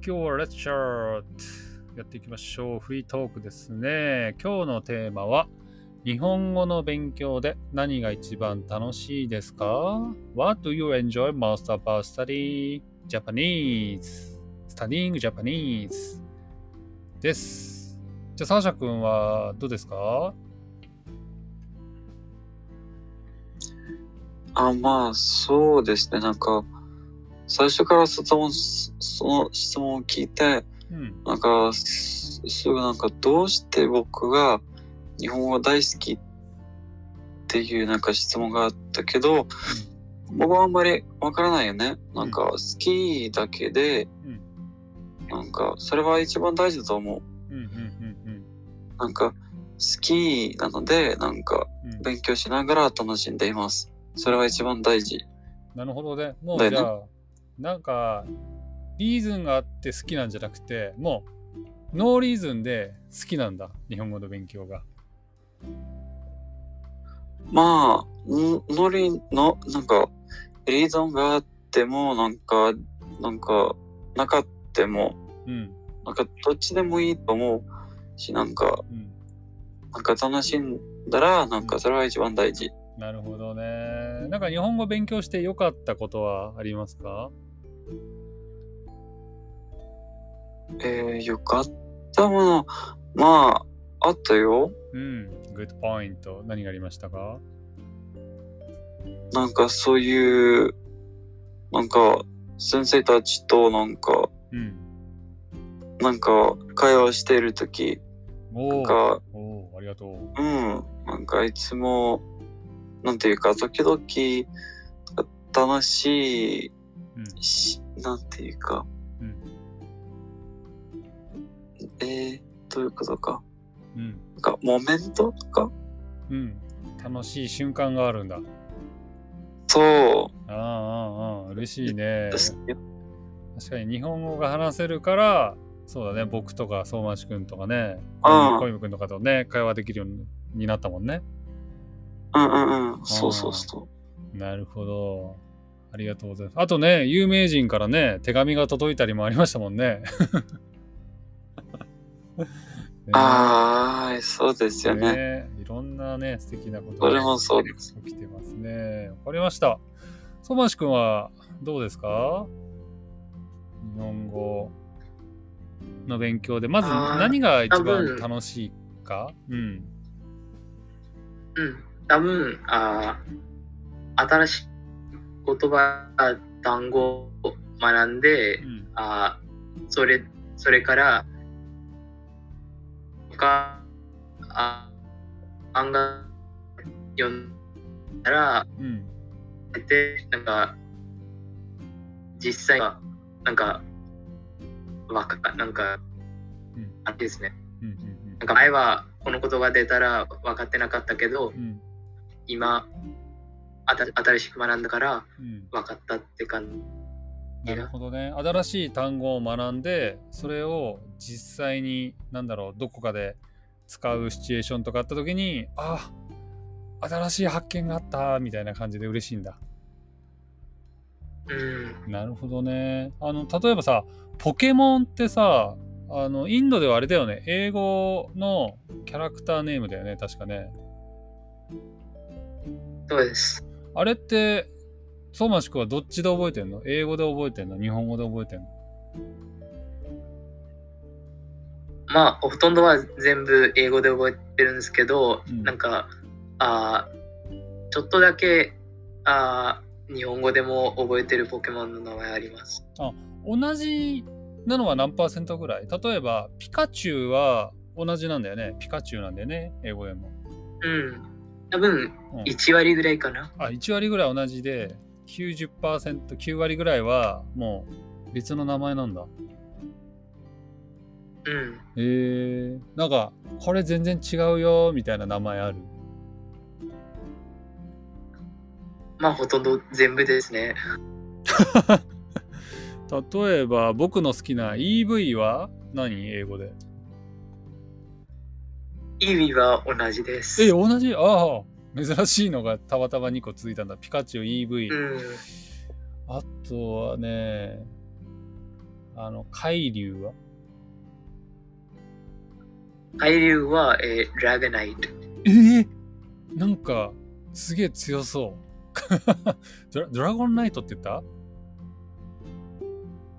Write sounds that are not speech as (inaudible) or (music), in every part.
今日はレッチャーやっていきましょう。フリートークですね。今日のテーマは、日本語の勉強で何が一番楽しいですか ?What do you enjoy most about studying Japanese? Studying Japanese です。じゃあ、サーシャ君はどうですか？あ、まあ、そうですね。なんか、最初から質問、その質問を聞いて、うん。なんか、すすぐなんか、どうして僕が日本語大好きっていうなんか質問があったけど、僕はあんまりわからないよね。なんか、好きだけで、うんなんか、それは一番大事だと思う。うんうんうんなんか、好きなので、なんか、うんうん。勉強しながら楽しんでいます。それは一番大事。なるほどね。もうじゃあ、なんか、リーズンがあって好きなんじゃなくて、もう、ノーリーズンで好きなんだ。日本語の勉強が。まあ、んノリの、なんか、リーゾンがあっても、なんか、なんか、なかっても、うん。なんか、どっちでもいいと思うし、なんか、うん。なんか楽しんだら、なんか、それは一番大事。なるほどね。なんか日本語勉強して良かったことはありますか？えー、よかったもの、まあ、あったよ。うん。グッドポイント。何がありましたか？なんか、そういう、なんか、先生たちと、なんか、うん。なんか、会話しているとき、なんか、ありがとう。うん、なんかいつも、なんていうか、時々、楽しいうん。し、なんていうか、うん。えー、どういうことか。うん。なんか、モメントか？うん。楽しい瞬間があるんだ。そああ、ああ、ああ、嬉しいうね。確かに日本語が話せるから、そうだね、僕とか相馬市君とかね、うん小泉君とかとね、会話できるようになったもんね。うんうんうん。そうそうそなるほど。ありがとうございます。あとね、有名人からね、手紙が届いたりもありましたもんね。(laughs) ねう。ああ、そうですよね。ねいろんなね、素敵なことそれもそうです。起きてますね。わかりました。相馬市君はどうですか？日本語の勉強で、まず何が一多番分楽しいか？うん。うん。多分、あー新しい言葉、単語を学んでう、ん。あーそれ、それから、他、あ、漫画読んだら、うん。で、なんか、実際は、なんか、わか、なんか、うんあれですね。うん。なん。か前はこの言葉出たら分かってなかったけど、うん。うん。今、あた新しく学んだからうん。分かったって感じ。なるほどね。新しい単語を学んで、それを実際に、なんだろう、どこかで使うシチュエーションとかあった時に、あ新しい発見があったみたいな感じで嬉しいんだ。うん。なるほどね。あの、例えばさ、ポケモンってさ、あの、インドではあれだよね。英語のキャラクターネームだよね、確かね。そうです。あれって、相馬市君はどっちで覚えてんの？英語で覚えてんの？日本語で覚えてんの？まあ、ほとんどは全部英語で覚えてるんですけど、うんなんか、あーちょっとだけあー日本語でも覚えてるポケモンの名前あります。同じなのは何パーセントぐらい？例えば、ピカチュウは同じなんだよね。ピカチュウなんだよね、英語でも。うん。多分、うん1割ぐらいかな。あ、1割ぐらい同じで、90%、9割ぐらいはもう別の名前なんだ。うん。へえなんか、これ全然違うよ、みたいな名前ある？まあ、ほとんど全部ですね。(laughs) 例えば、僕の好きな EV は何？英語で。イービーは同じです。え、同じ？ああ、珍しいのがたまたま2個続いたんだ。ピカチュウ EV。うん。あとはね、あの、海流は？海流は、えー、ラガナイト。えー、なんか、すげえ強そう。(laughs) ドラドラゴンナイトって言った？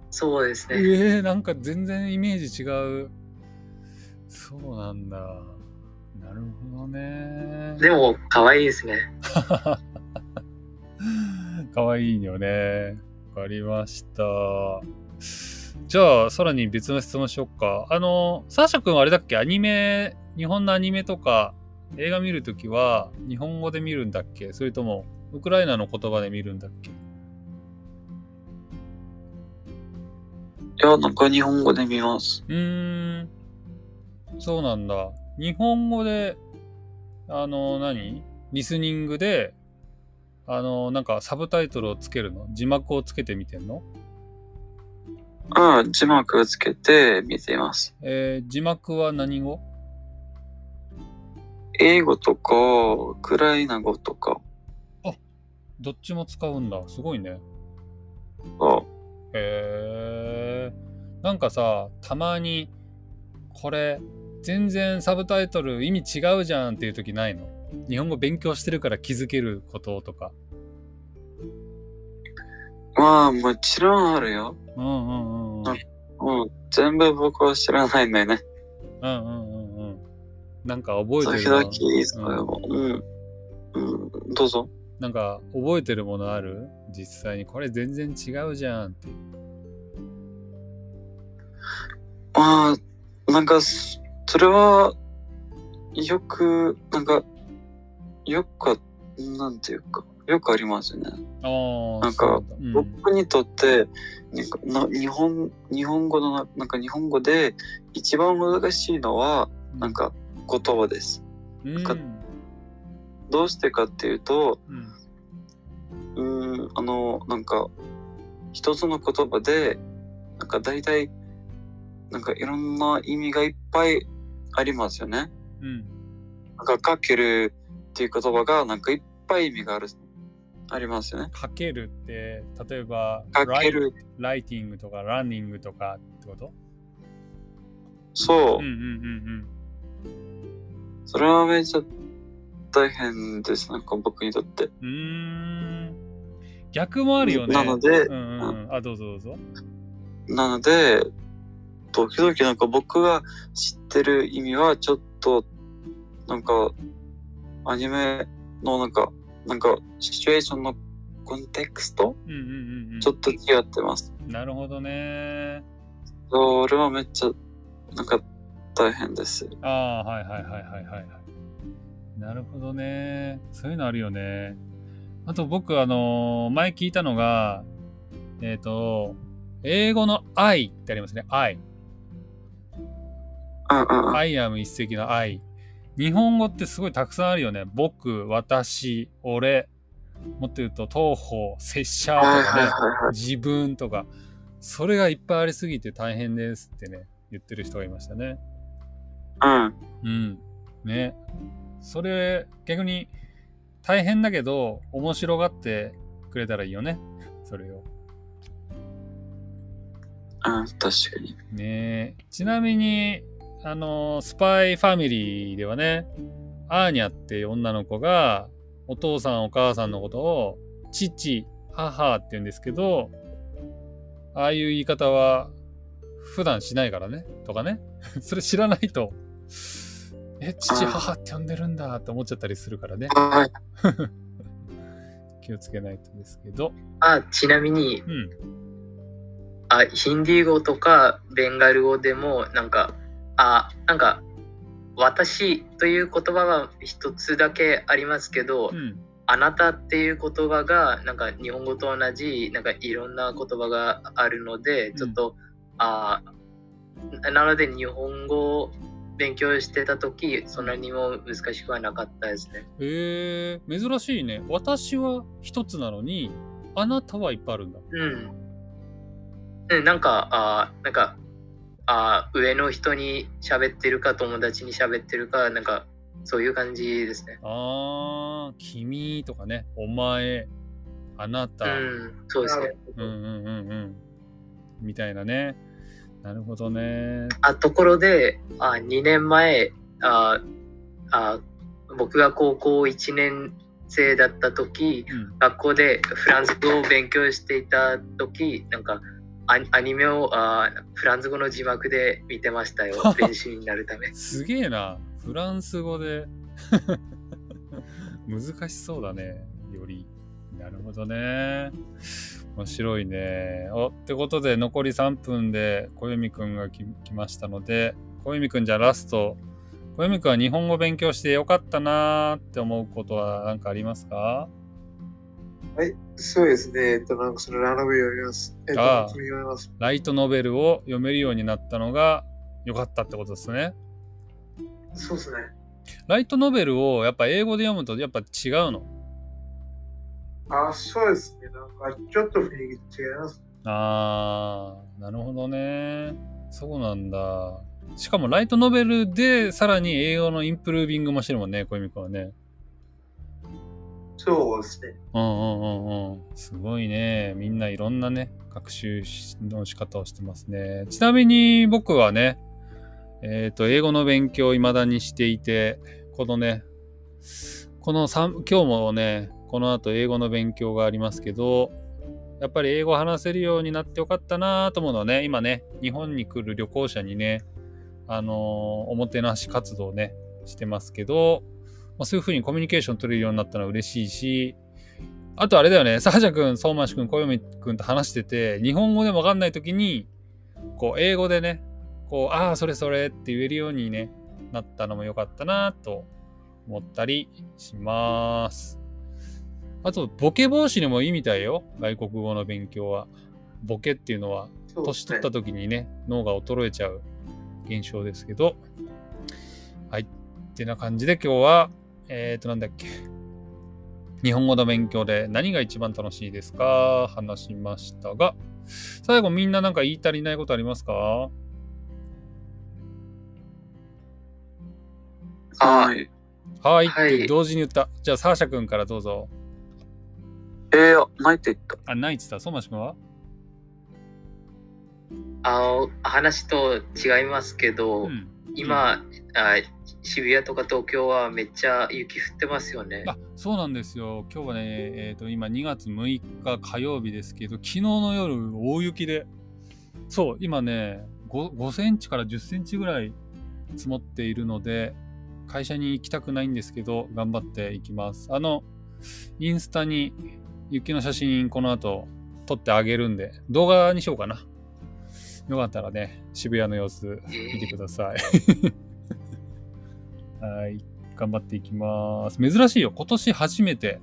そうですね。えー、なんか全然イメージ違う。そうなんだ。なるほどね。でも、可愛いですね。かわいいよね。わかりました。じゃあ、さらに別の質問しよっか。あの、サーシャ君はあれだっけ？アニメ、日本のアニメとか映画見るときは日本語で見るんだっけ？それともウクライナの言葉で見るんだっけ？いや、なんか日本語で見ます。うーん。そうなんだ。日本語で、あの、何？リスニングで、あの、なんかサブタイトルをつけるの？字幕をつけてみてんの？あ字幕つけて見ています。えー字幕は何語？英語とか、ウクライナ語とか。どっちも使うんだ。すごいね。あへえ。なんかさ、たまに、これ、全然サブタイトル意味違うじゃんっていう時ないの？日本語勉強してるから気づけることとか。まあ、もちろんあるよ。うんうんうんうん。全部僕は知らないんだよね。うんうんうんうん。なんか覚えて時るの？々、それも。うん。うん。どうぞ。なんか覚えてるものある？実際にこれ全然違うじゃんって。まあ、なんか、そそれは、よく、なんか、よく、なんていうか、よくありますね。なんかそうん。僕にとって、なんかな日本、日本語のな、なんか日本語で一番難しいのは、なん、か言葉です。うん、かどうしてかっていうと、うん。うーん、あの、なんか、一つの言葉で、なんか大体、なんかいろんな意味がいっぱいありますよね。うん。なんかかけるっていう言葉がなんかいっぱい意味がある、ありますよね。かけるって、例えば、かける、ライティングとかランニングとかってこと？そううんう。んうんそれはめっちゃ大変です。なんか僕にとって。うん。逆もあるよね。なのでうんうんうん。あ、どうぞどうぞ。なので、時々なんか僕が知ってる意味はちょっと、なんか、アニメのなんか、なんか、シチュエーションのコンテクスト？うんうんうんうん。ちょっと違ってます。なるほどね。それはめっちゃ、なんか、大変です。ああ、はいはいはいはいはいはい。なるほどね。そういうのあるよね。あと僕、あのー前聞いたのが、えっ、と、英語の I ってありますね。I。うんうんうん。I am 一石の I。日本語ってすごいたくさんあるよね。僕、私、俺、もっと言うと、東方、拙者とはいかね。自分とか、それがいっぱいありすぎて大変ですってね、言ってる人がいましたね。うん。うん。ね。それ、逆に大変だけど、面白がってくれたらいいよね。それを。うん、確かに。ねちなみに、あの、スパイファミリーではね、アーニャっていう女の子が、お父さんお母さんのことを、父、母って言うんですけど、ああいう言い方は普段しないからね、とかね。(laughs) それ知らないと、え、父、母って呼んでるんだって思っちゃったりするからね。はい。気をつけないとですけど。あ、ちなみに、うん。あ、ヒンディー語とかベンガル語でも、なんか、あ、なんか、私という言葉は一つだけありますけど、うん。あなたっていう言葉が、なんか日本語と同じ、なんかいろんな言葉があるので、ちょっと、あなので日本語を勉強してた時そんなにも難しくはなかったですね。えー、珍しいね。私は一つなのに、あなたはいっぱいあるんだ。うん。うんなんか、あなんか、あ上の人に喋ってるか友達に喋ってるか、なんかそういう感じですね。あー、君とかね、お前、あなた、うん、そうですね。うんうんうんうん。みたいなね。なるほどね。あところであ2年前ああ僕が高校1年生だった時うん。学校でフランス語を勉強していた時なんかアニアニメをあフランス語の字幕で見てましたよ (laughs) 練習になるためすげえな。フランス語で (laughs) 難しそうだね。より。なるほどね。面白いね。おってことで残り3分で小読くんがき来ましたので、小読くんじゃあラスト。小読くんは日本語勉強してよかったなーって思うことは何かありますか？はい、そうですね。えっと、なんかそのラノベ読みます。えっと、ああ読みます。ライトノベルを読めるようになったのが良かったってことですね。そうですね。ライトノベルをやっぱ英語で読むとやっぱ違うの？あ、そうですね。なんかちょっと雰囲気違います。あー、なるほどね。そうなんだ。しかもライトノベルでさらに英語のインプルービングもしてるもんね、小泉君はね。そうですね。うんうんうんうん。すごいね。みんないろんなね、学習の仕方をしてますね。ちなみに僕はね、えっ、と、英語の勉強を未だにしていて、このね、この3今日もね、この後英語の勉強がありますけど、やっぱり英語を話せるようになってよかったなと思うのはね、今ね、日本に来る旅行者にね、あのーおもてなし活動をね、してますけど、まあ、そういう風にコミュニケーション取れるようになったのは嬉しいし、あとあれだよね、サージャ君、相馬市君、小読君と話してて、日本語でもわかんないときに、こう、英語でね、こう、ああ、それそれって言えるようにね、なったのも良かったなと思ったりします。あと、ボケ防止にもいいみたいよ、外国語の勉強は。ボケっていうのは、年取った時にね、脳が衰えちゃう現象ですけど、はい。ってな感じで今日は、えっ、ー、と、なんだっけ。日本語の勉強で何が一番楽しいですか？話しましたが、最後みんななんか言い足りないことありますか？あはい。はい、はい同時に言った。じゃあ、サーシャ君からどうぞ。えー、ないって言った。あ、ないって言った？相馬市君は？あの話と違いますけど、うん。今あ渋谷とか東京はめっちゃ雪降ってますよねあそうなんですよ。今日はね、えー、と今2月6日火曜日ですけど、昨日の夜大雪で、そう、今ね5、5センチから10センチぐらい積もっているので、会社に行きたくないんですけど、頑張っていきます。あの、インスタに雪の写真この後撮ってあげるんで、動画にしようかな。よかったらね、渋谷の様子見てください。(laughs) はい。頑張っていきます。珍しいよ。今年初めて、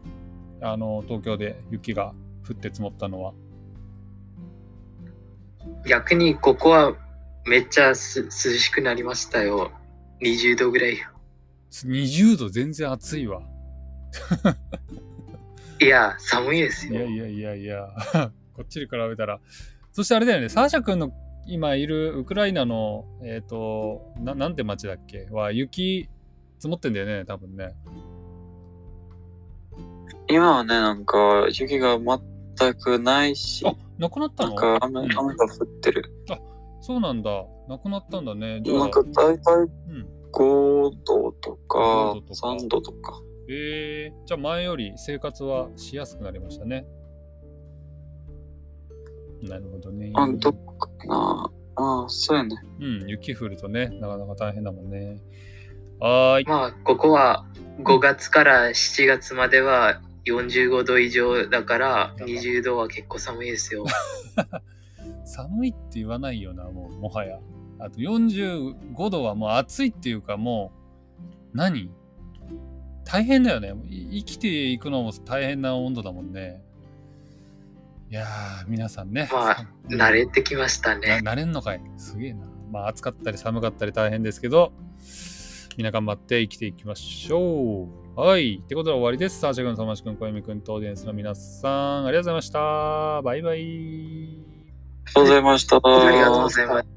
あの、東京で雪が降って積もったのは。逆にここはめっちゃす涼しくなりましたよ20度ぐらい20度全然暑いわ。(laughs) いや寒いですよいやいやいやいや、(laughs) こっちに比べたら。そしてあれだよね、サーシャ君の今いるウクライナの、えっ、とな、なんて町だっけ？は雪積もってんだよね、多分ね。今はね、なんか雪が全くないし、あ、なくなったの？なんか雨うん雨が降ってる。そうなんだ。なくなったんだね。じゃあ、なんか大体うん。5度とか5度とか3度とか。えー、じゃあ前より生活はしやすくなりましたね。なるほどね。あ、どっかな。ああ、そうやね。うん、雪降るとね、なかなか大変だもんね。はーい。まあここは5月から7月までは45度以上だから20度は結構寒いですよ (laughs) 寒いって言わないよな、もう、もはや。あと45度はもう暑いっていうか、もう、何？大変だよね。い生きていくのも大変な温度だもんね。いやー、皆さんね。まあうん慣れてきましたねな慣れんのかいすげえな。まあ暑かったり寒かったり大変ですけど、みんな頑張って生きていきましょう。はい。ってことで終わりです。サーシャ君、サマシ君、小泉君とオーディエンスの皆さん、ありがとうございました。バイバイ。ありがとうございました。ありがとうございます